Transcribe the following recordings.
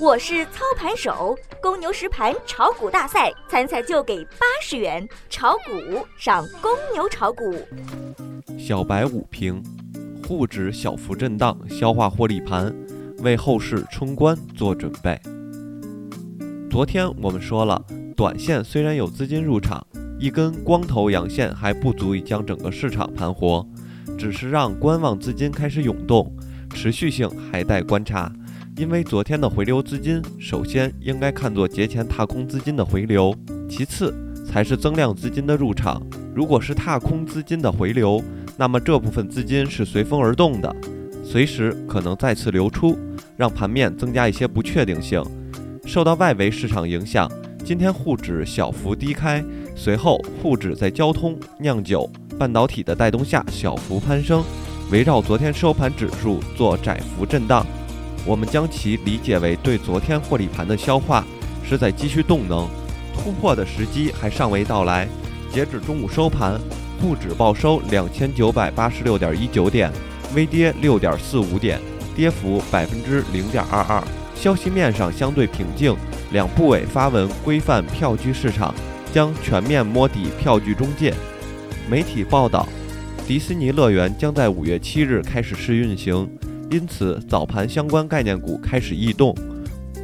我是操盘手，公牛实盘炒股大赛参赛就给八十元，炒股上公牛炒股。小白午评，沪指小幅震荡，消化获利盘，为后市冲关做准备。昨天我们说了，短线虽然有资金入场，一根光头阳线还不足以将整个市场盘活，只是让观望资金开始涌动，持续性还待观察。因为昨天的回流资金，首先应该看作节前踏空资金的回流，其次才是增量资金的入场。如果是踏空资金的回流，那么这部分资金是随风而动的，随时可能再次流出，让盘面增加一些不确定性。受到外围市场影响，今天沪指小幅低开，随后沪指在交通、酿酒、半导体的带动下小幅攀升，围绕昨天收盘指数做窄幅震荡。我们将其理解为对昨天获利盘的消化，是在积蓄动能，突破的时机还尚未到来。截止中午收盘，沪指报收两千九百八十六点一九点，微跌六点四五点，跌幅百分之零点二二。消息面上相对平静，两部委发文规范票据市场，将全面摸底票据中介。媒体报道，迪士尼乐园将在五月七日开始试运行。因此，早盘相关概念股开始异动。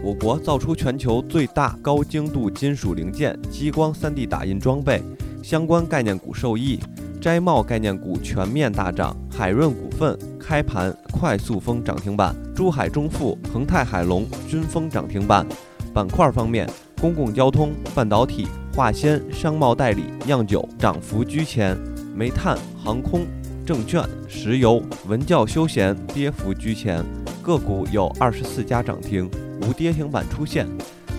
我国造出全球最大高精度金属零件激光 3D 打印装备，相关概念股受益。摘帽概念股全面大涨，海润股份开盘快速封涨停板，珠海中富、恒泰海龙均封涨停板。板块方面，公共交通、半导体、化纤、商贸代理、酿酒涨幅居前，煤炭、航空。证券、石油、文教休闲跌幅居前，个股有二十四家涨停，无跌停板出现。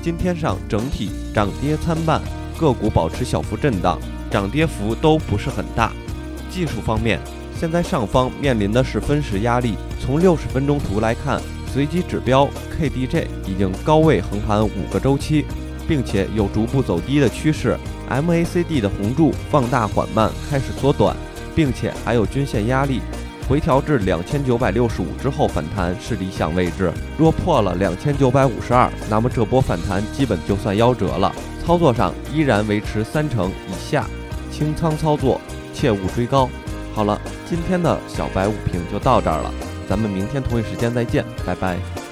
今天上整体涨跌参半，个股保持小幅震荡，涨跌幅都不是很大。技术方面，现在上方面临的是分时压力。从六十分钟图来看，随机指标 KDJ 已经高位横盘五个周期，并且有逐步走低的趋势。MACD 的红柱放大缓慢，开始缩短。并且还有均线压力，回调至两千九百六十五之后反弹是理想位置。若破了两千九百五十二，那么这波反弹基本就算夭折了。操作上依然维持三成以下，清仓操作，切勿追高。好了，今天的小白午评就到这儿了，咱们明天同一时间再见，拜拜。